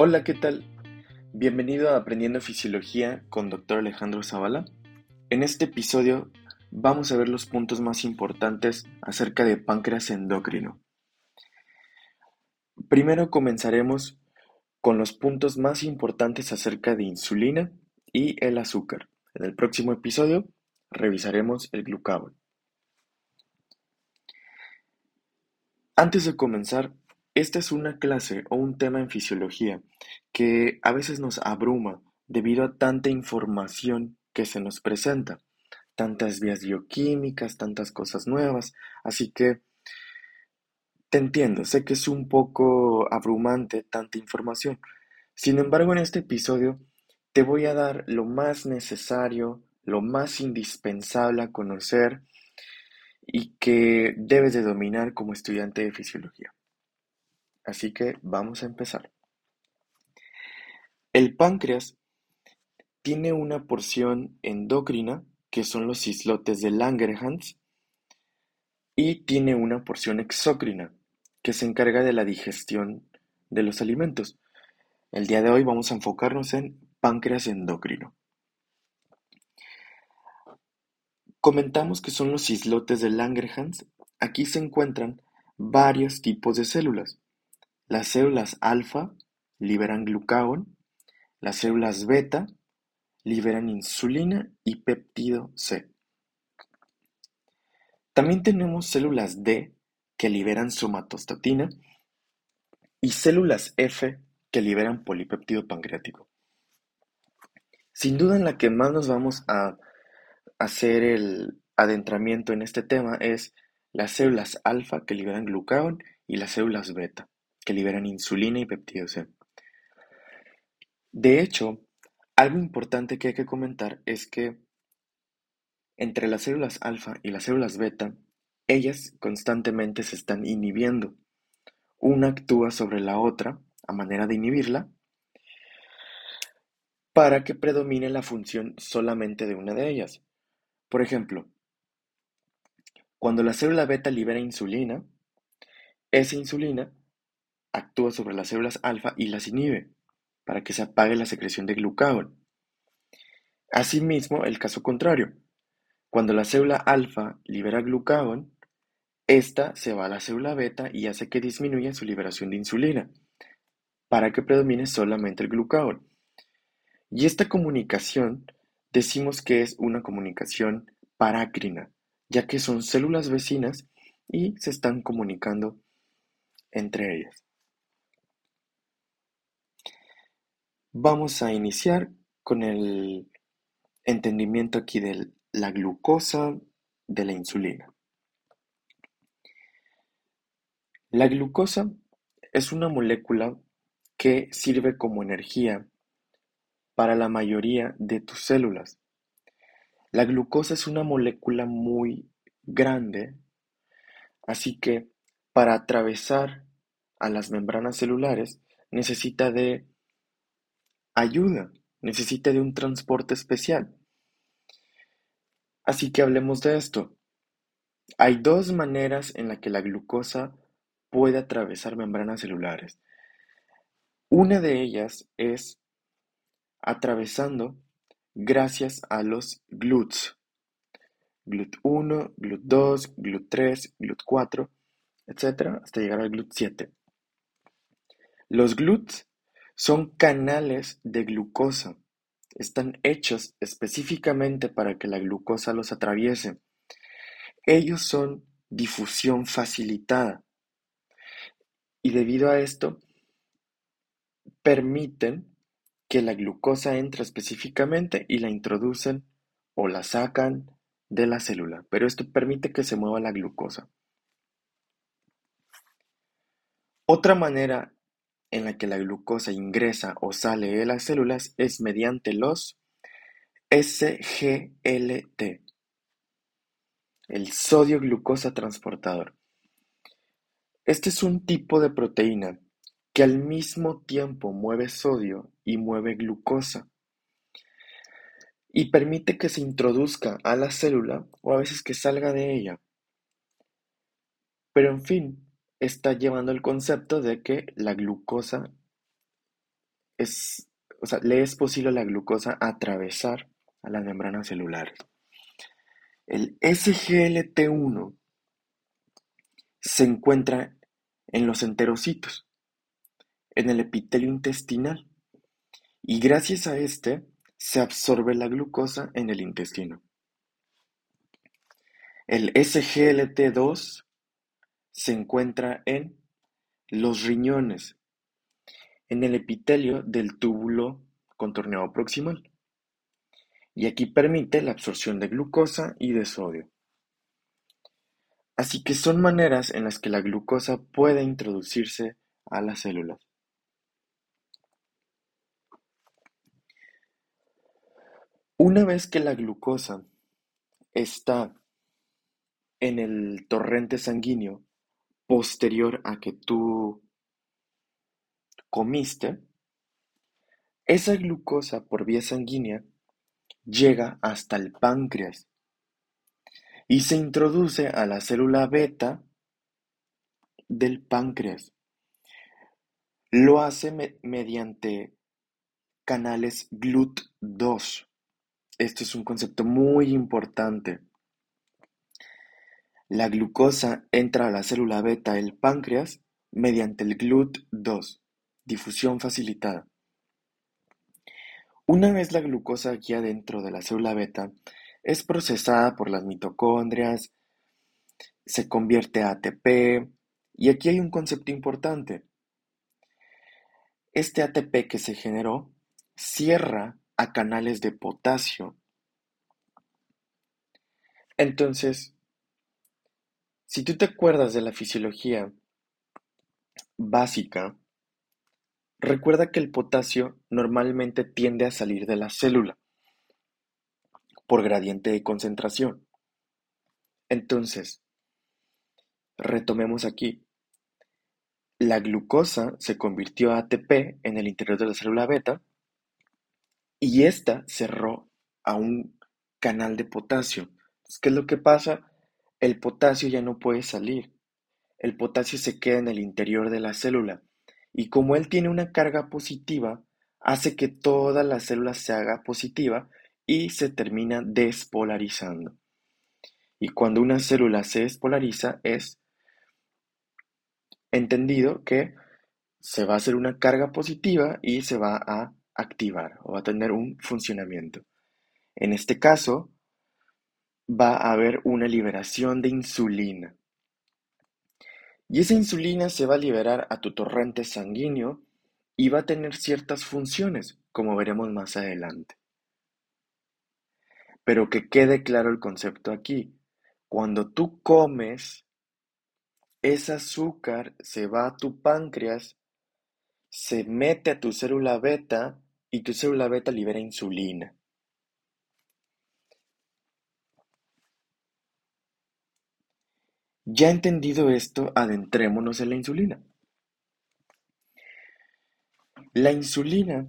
Hola, ¿qué tal? Bienvenido a Aprendiendo Fisiología con Dr. Alejandro Zavala. En este episodio vamos a ver los puntos más importantes acerca de páncreas endocrino. Primero comenzaremos con los puntos más importantes acerca de insulina y el azúcar. En el próximo episodio revisaremos el glucagón. Antes de comenzar, esta es una clase o un tema en fisiología que a veces nos abruma debido a tanta información que se nos presenta, tantas vías bioquímicas, tantas cosas nuevas, así que te entiendo, sé que es un poco abrumante tanta información. Sin embargo, en este episodio te voy a dar lo más necesario, lo más indispensable a conocer y que debes de dominar como estudiante de fisiología. Así que vamos a empezar. El páncreas tiene una porción endocrina, que son los islotes de Langerhans, y tiene una porción exócrina, que se encarga de la digestión de los alimentos. El día de hoy vamos a enfocarnos en páncreas endocrino. Comentamos que son los islotes de Langerhans. Aquí se encuentran varios tipos de células. Las células alfa liberan glucagón, las células beta liberan insulina y péptido C. También tenemos células D que liberan somatostatina y células F que liberan polipéptido pancreático. Sin duda en la que más nos vamos a hacer el adentramiento en este tema es las células alfa que liberan glucagón y las células beta que liberan insulina y péptido C. De hecho, algo importante que hay que comentar es que entre las células alfa y las células beta, ellas constantemente se están inhibiendo. Una actúa sobre la otra a manera de inhibirla para que predomine la función solamente de una de ellas. Por ejemplo, cuando la célula beta libera insulina, esa insulina actúa sobre las células alfa y las inhibe, para que se apague la secreción de glucagón. Asimismo, el caso contrario, cuando la célula alfa libera glucagón, esta se va a la célula beta y hace que disminuya su liberación de insulina, para que predomine solamente el glucagón. Y esta comunicación decimos que es una comunicación parácrina, ya que son células vecinas y se están comunicando entre ellas. Vamos a iniciar con el entendimiento aquí de la glucosa, de la insulina. La glucosa es una molécula que sirve como energía para la mayoría de tus células. La glucosa es una molécula muy grande, así que para atravesar a las membranas celulares necesita de ayuda, necesita de un transporte especial. Así que hablemos de esto. Hay dos maneras en las que la glucosa puede atravesar membranas celulares. Una de ellas es atravesando gracias a los GLUTs. GLUT1, GLUT2, GLUT3, GLUT4, etc. hasta llegar al GLUT7. Los GLUTs son canales de glucosa. Están hechos específicamente para que la glucosa los atraviese. Ellos son difusión facilitada. Y debido a esto, permiten que la glucosa entre específicamente y la introducen o la sacan de la célula. Pero esto permite que se mueva la glucosa. Otra manera en la que la glucosa ingresa o sale de las células es mediante los SGLT, el sodio glucosa transportador. Este es un tipo de proteína que al mismo tiempo mueve sodio y mueve glucosa y permite que se introduzca a la célula o a veces que salga de ella. Pero en fin, está llevando el concepto de que la glucosa es, o sea, le es posible a la glucosa atravesar a las membranas celulares. El SGLT1 se encuentra en los enterocitos, en el epitelio intestinal, y gracias a este se absorbe la glucosa en el intestino. El SGLT2 se encuentra en los riñones, en el epitelio del túbulo contorneado proximal y aquí permite la absorción de glucosa y de sodio. Así que son maneras en las que la glucosa puede introducirse a las células. Una vez que la glucosa está en el torrente sanguíneo posterior a que tú comiste, esa glucosa por vía sanguínea llega hasta el páncreas y se introduce a la célula beta del páncreas. Lo hace mediante canales GLUT2. Esto es un concepto muy importante. La glucosa entra a la célula beta del páncreas mediante el GLUT2, difusión facilitada. Una vez la glucosa aquí adentro de la célula beta es procesada por las mitocondrias, se convierte a ATP, y aquí hay un concepto importante. Este ATP que se generó cierra a canales de potasio. Entonces, si tú te acuerdas de la fisiología básica, Recuerda que el potasio normalmente tiende a salir de la célula por gradiente de concentración. Entonces, retomemos aquí. La glucosa se convirtió a ATP en el interior de la célula beta y esta cerró a un canal de potasio. ¿Qué es lo que pasa? El potasio ya no puede salir. El potasio se queda en el interior de la célula y como él tiene una carga positiva, hace que toda la célula se haga positiva y se termina despolarizando. Y cuando una célula se despolariza es entendido que se va a hacer una carga positiva y se va a activar o va a tener un funcionamiento. En este caso, va a haber una liberación de insulina. Y esa insulina se va a liberar a tu torrente sanguíneo y va a tener ciertas funciones, como veremos más adelante. Pero que quede claro el concepto aquí. Cuando tú comes, ese azúcar se va a tu páncreas, se mete a tu célula beta y tu célula beta libera insulina. Ya entendido esto, adentrémonos en la insulina. La insulina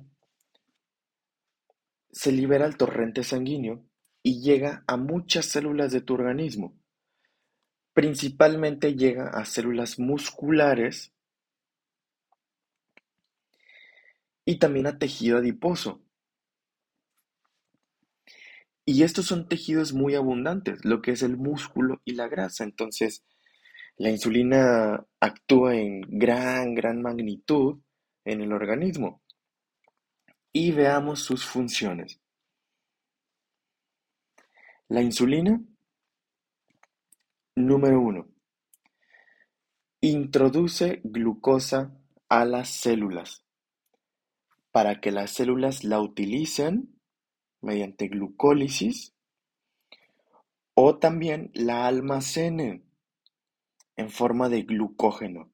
se libera al torrente sanguíneo y llega a muchas células de tu organismo. Principalmente llega a células musculares y también a tejido adiposo. Y estos son tejidos muy abundantes, lo que es el músculo y la grasa. Entonces, la insulina actúa en gran, gran magnitud en el organismo. Y veamos sus funciones. La insulina, número uno, introduce glucosa a las células para que las células la utilicen mediante glucólisis o también la almacenen en forma de glucógeno,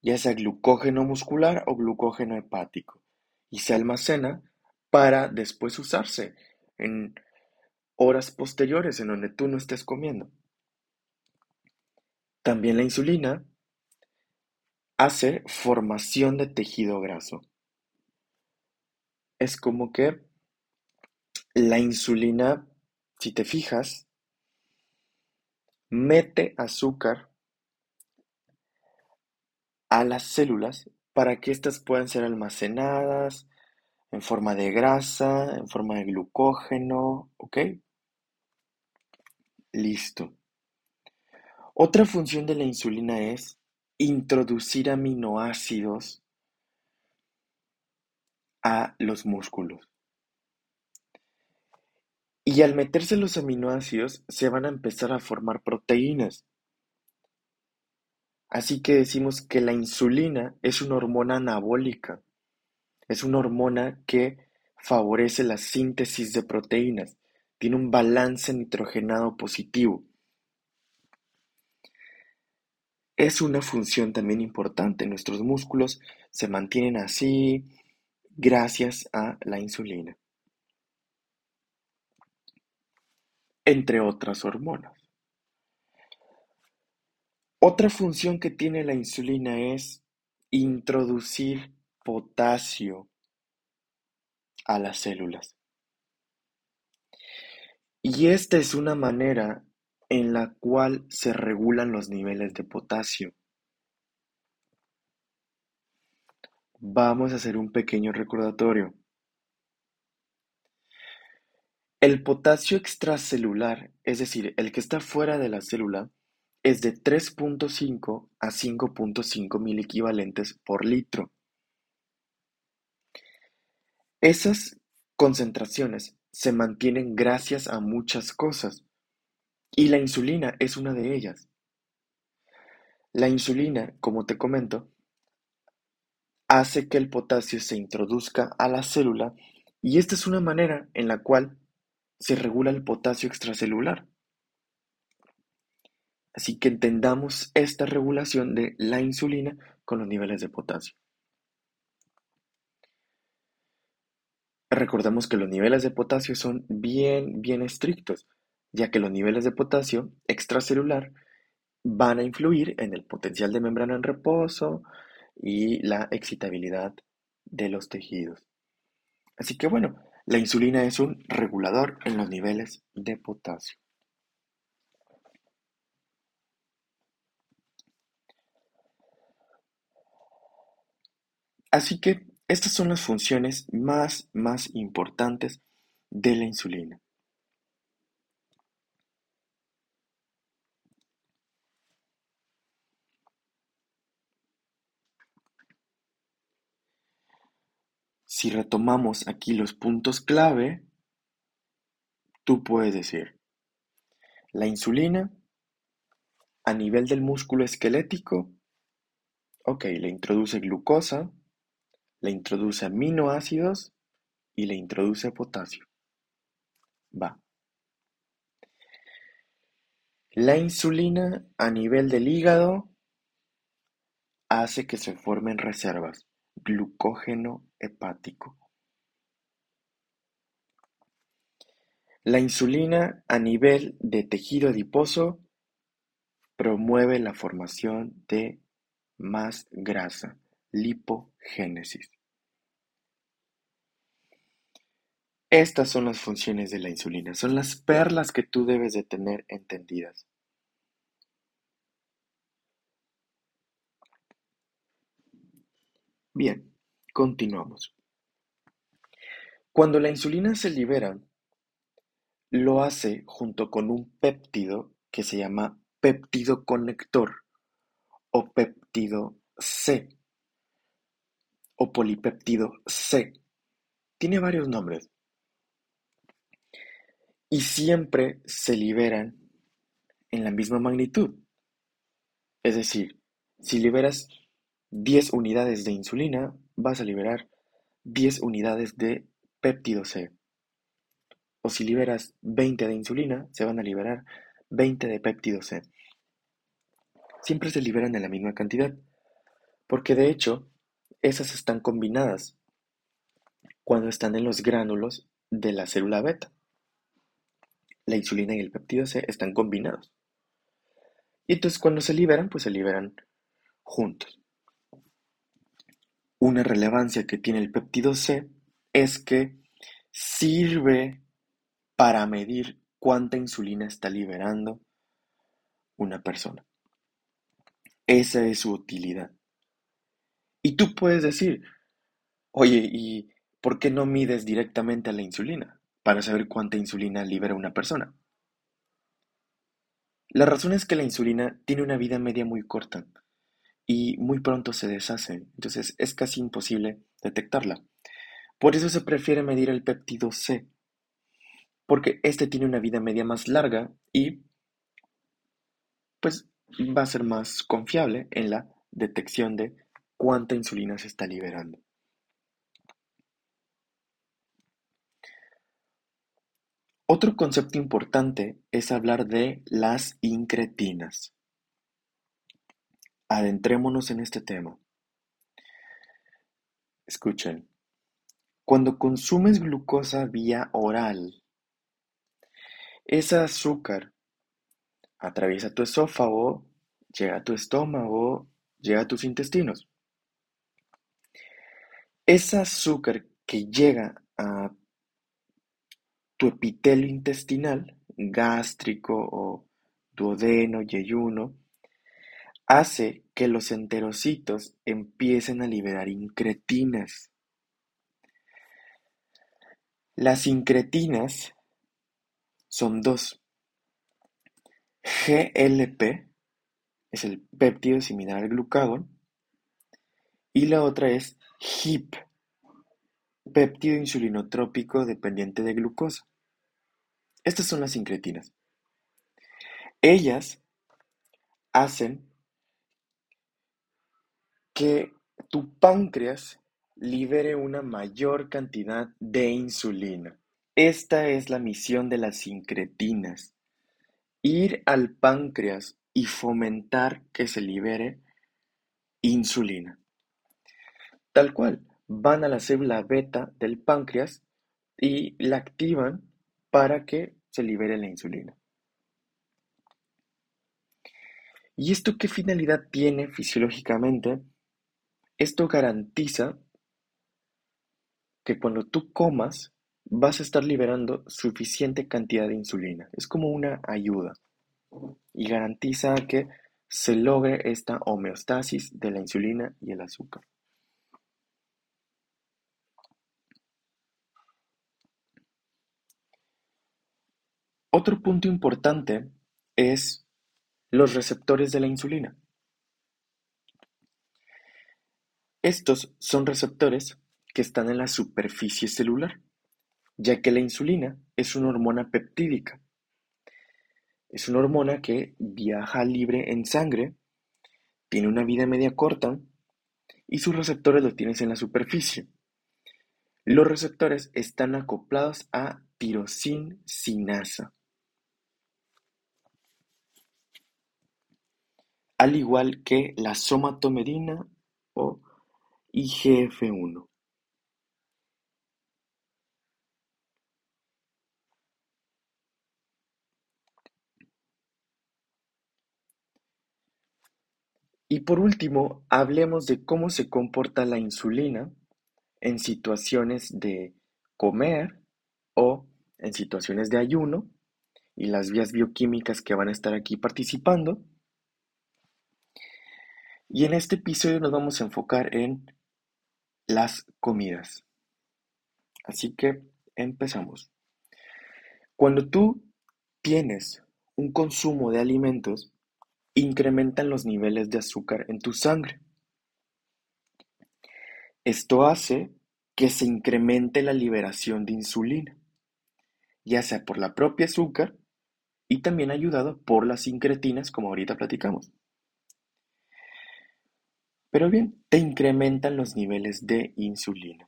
ya sea glucógeno muscular o glucógeno hepático, y se almacena para después usarse en horas posteriores en donde tú no estés comiendo. También la insulina hace formación de tejido graso. Es como que la insulina, si te fijas, mete azúcar a las células para que éstas puedan ser almacenadas en forma de grasa, en forma de glucógeno, ¿ok? Listo. Otra función de la insulina es introducir aminoácidos a los músculos. Y al meterse los aminoácidos se van a empezar a formar proteínas. Así que decimos que la insulina es una hormona anabólica. Es una hormona que favorece la síntesis de proteínas. Tiene un balance nitrogenado positivo. Es una función también importante. Nuestros músculos se mantienen así gracias a la insulina. Entre otras hormonas. Otra función que tiene la insulina es introducir potasio a las células. Y esta es una manera en la cual se regulan los niveles de potasio. Vamos a hacer un pequeño recordatorio. El potasio extracelular, es decir, el que está fuera de la célula, es de 3.5 a 5.5 mil equivalentes por litro. Esas concentraciones se mantienen gracias a muchas cosas y la insulina es una de ellas. La insulina, como te comento, hace que el potasio se introduzca a la célula y esta es una manera en la cual se regula el potasio extracelular. Así que entendamos esta regulación de la insulina con los niveles de potasio. Recordemos que los niveles de potasio son bien, bien estrictos, ya que los niveles de potasio extracelular van a influir en el potencial de membrana en reposo y la excitabilidad de los tejidos. Así que bueno, la insulina es un regulador en los niveles de potasio. Así que estas son las funciones más, más importantes de la insulina. Si retomamos aquí los puntos clave, tú puedes decir, la insulina a nivel del músculo esquelético, ok, le introduce glucosa, le introduce aminoácidos y le introduce potasio. Va. La insulina a nivel del hígado hace que se formen reservas glucógeno hepático. La insulina a nivel de tejido adiposo promueve la formación de más grasa, lipogénesis. Estas son las funciones de la insulina, son las perlas que tú debes de tener entendidas. Bien, continuamos. Cuando la insulina se libera, lo hace junto con un péptido que se llama péptido conector o péptido C o polipéptido C. Tiene varios nombres. Y siempre se liberan en la misma magnitud. Es decir, si liberas 10 unidades de insulina, vas a liberar 10 unidades de péptido C. O si liberas 20 de insulina, se van a liberar 20 de péptido C. Siempre se liberan en la misma cantidad, porque de hecho, esas están combinadas cuando están en los gránulos de la célula beta. La insulina y el péptido C están combinados. Y entonces cuando se liberan, pues se liberan juntos. Una relevancia que tiene el péptido C es que sirve para medir cuánta insulina está liberando una persona. Esa es su utilidad. Y tú puedes decir, oye, ¿y por qué no mides directamente a la insulina para saber cuánta insulina libera una persona? La razón es que la insulina tiene una vida media muy corta y muy pronto se deshace, entonces es casi imposible detectarla. Por eso se prefiere medir el péptido C, porque este tiene una vida media más larga y pues va a ser más confiable en la detección de cuánta insulina se está liberando. Otro concepto importante es hablar de las incretinas. Adentrémonos en este tema. Escuchen, cuando consumes glucosa vía oral, ese azúcar atraviesa tu esófago, llega a tu estómago, llega a tus intestinos. Ese azúcar que llega a tu epitelio intestinal, gástrico o duodeno, yeyuno, hace que los enterocitos empiecen a liberar incretinas. Las incretinas son dos. GLP es el péptido similar al glucagón y la otra es HIP, péptido insulinotrópico dependiente de glucosa. Estas son las incretinas. Ellas hacen que tu páncreas libere una mayor cantidad de insulina. Esta es la misión de las incretinas. Ir al páncreas y fomentar que se libere insulina. Tal cual, van a la célula beta del páncreas y la activan para que se libere la insulina. ¿Y esto qué finalidad tiene fisiológicamente? Esto garantiza que cuando tú comas vas a estar liberando suficiente cantidad de insulina. Es como una ayuda y garantiza que se logre esta homeostasis de la insulina y el azúcar. Otro punto importante es los receptores de la insulina. Estos son receptores que están en la superficie celular, ya que la insulina es una hormona peptídica. Es una hormona que viaja libre en sangre, tiene una vida media corta y sus receptores los tienes en la superficie. Los receptores están acoplados a tirosin sinasa. al igual que la somatomedina o IGF-1. Y por último, hablemos de cómo se comporta la insulina en situaciones de comer o en situaciones de ayuno y las vías bioquímicas que van a estar aquí participando y en este episodio nos vamos a enfocar en las comidas. Así que empezamos. Cuando tú tienes un consumo de alimentos, incrementan los niveles de azúcar en tu sangre. Esto hace que se incremente la liberación de insulina, ya sea por la propia azúcar y también ayudado por las incretinas, como ahorita platicamos. Pero bien, te incrementan los niveles de insulina.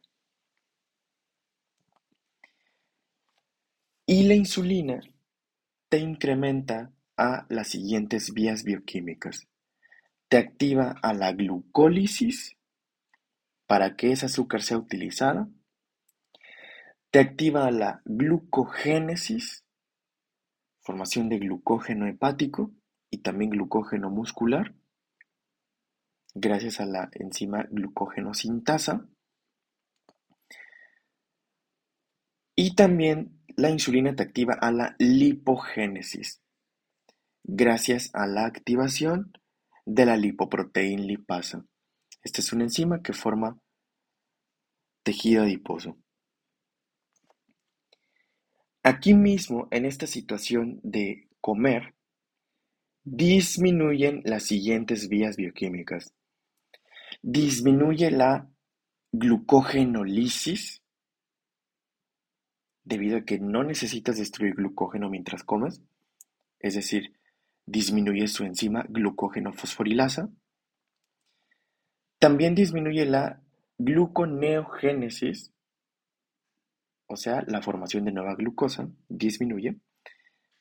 Y la insulina te incrementa a las siguientes vías bioquímicas. Te activa a la glucólisis para que ese azúcar sea utilizada. Te activa a la glucogénesis, formación de glucógeno hepático y también glucógeno muscular gracias a la enzima glucógeno-sintasa. Y también la insulina te activa a la lipogénesis, gracias a la activación de la lipoproteína lipasa. Esta es una enzima que forma tejido adiposo. Aquí mismo, en esta situación de comer, disminuyen las siguientes vías bioquímicas. Disminuye la glucogenolisis, debido a que no necesitas destruir glucógeno mientras comes, es decir, disminuye su enzima glucógeno-fosforilasa. También disminuye la gluconeogénesis, o sea, la formación de nueva glucosa, disminuye.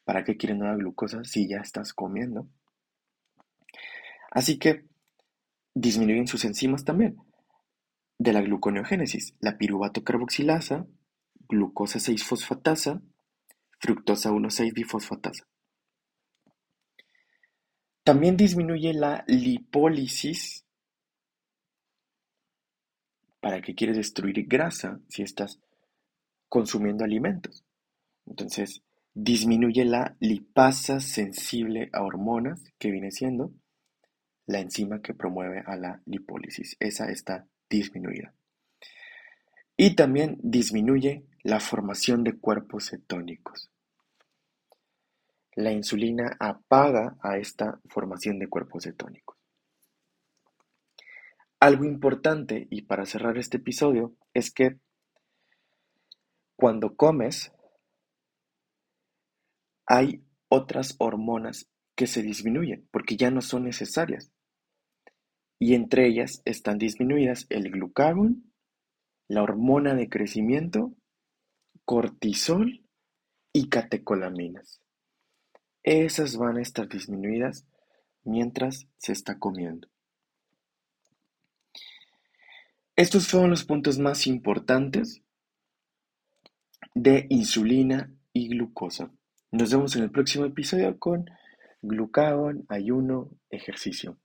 ¿Para qué quieres nueva glucosa si ya estás comiendo? Así que disminuyen sus enzimas también. De la gluconeogénesis, la piruvato carboxilasa, glucosa 6-fosfatasa, fructosa 1,6-difosfatasa. También disminuye la lipólisis. ¿Para qué quieres destruir grasa si estás consumiendo alimentos? Entonces, disminuye la lipasa sensible a hormonas, que viene siendo la enzima que promueve a la lipólisis. Esa está disminuida. Y también disminuye la formación de cuerpos cetónicos. La insulina apaga a esta formación de cuerpos cetónicos. Algo importante, y para cerrar este episodio, es que cuando comes, hay otras hormonas que se disminuyen porque ya no son necesarias. Y entre ellas están disminuidas el glucagón, la hormona de crecimiento, cortisol y catecolaminas. Esas van a estar disminuidas mientras se está comiendo. Estos fueron los puntos más importantes de insulina y glucosa. Nos vemos en el próximo episodio con glucagón, ayuno, ejercicio.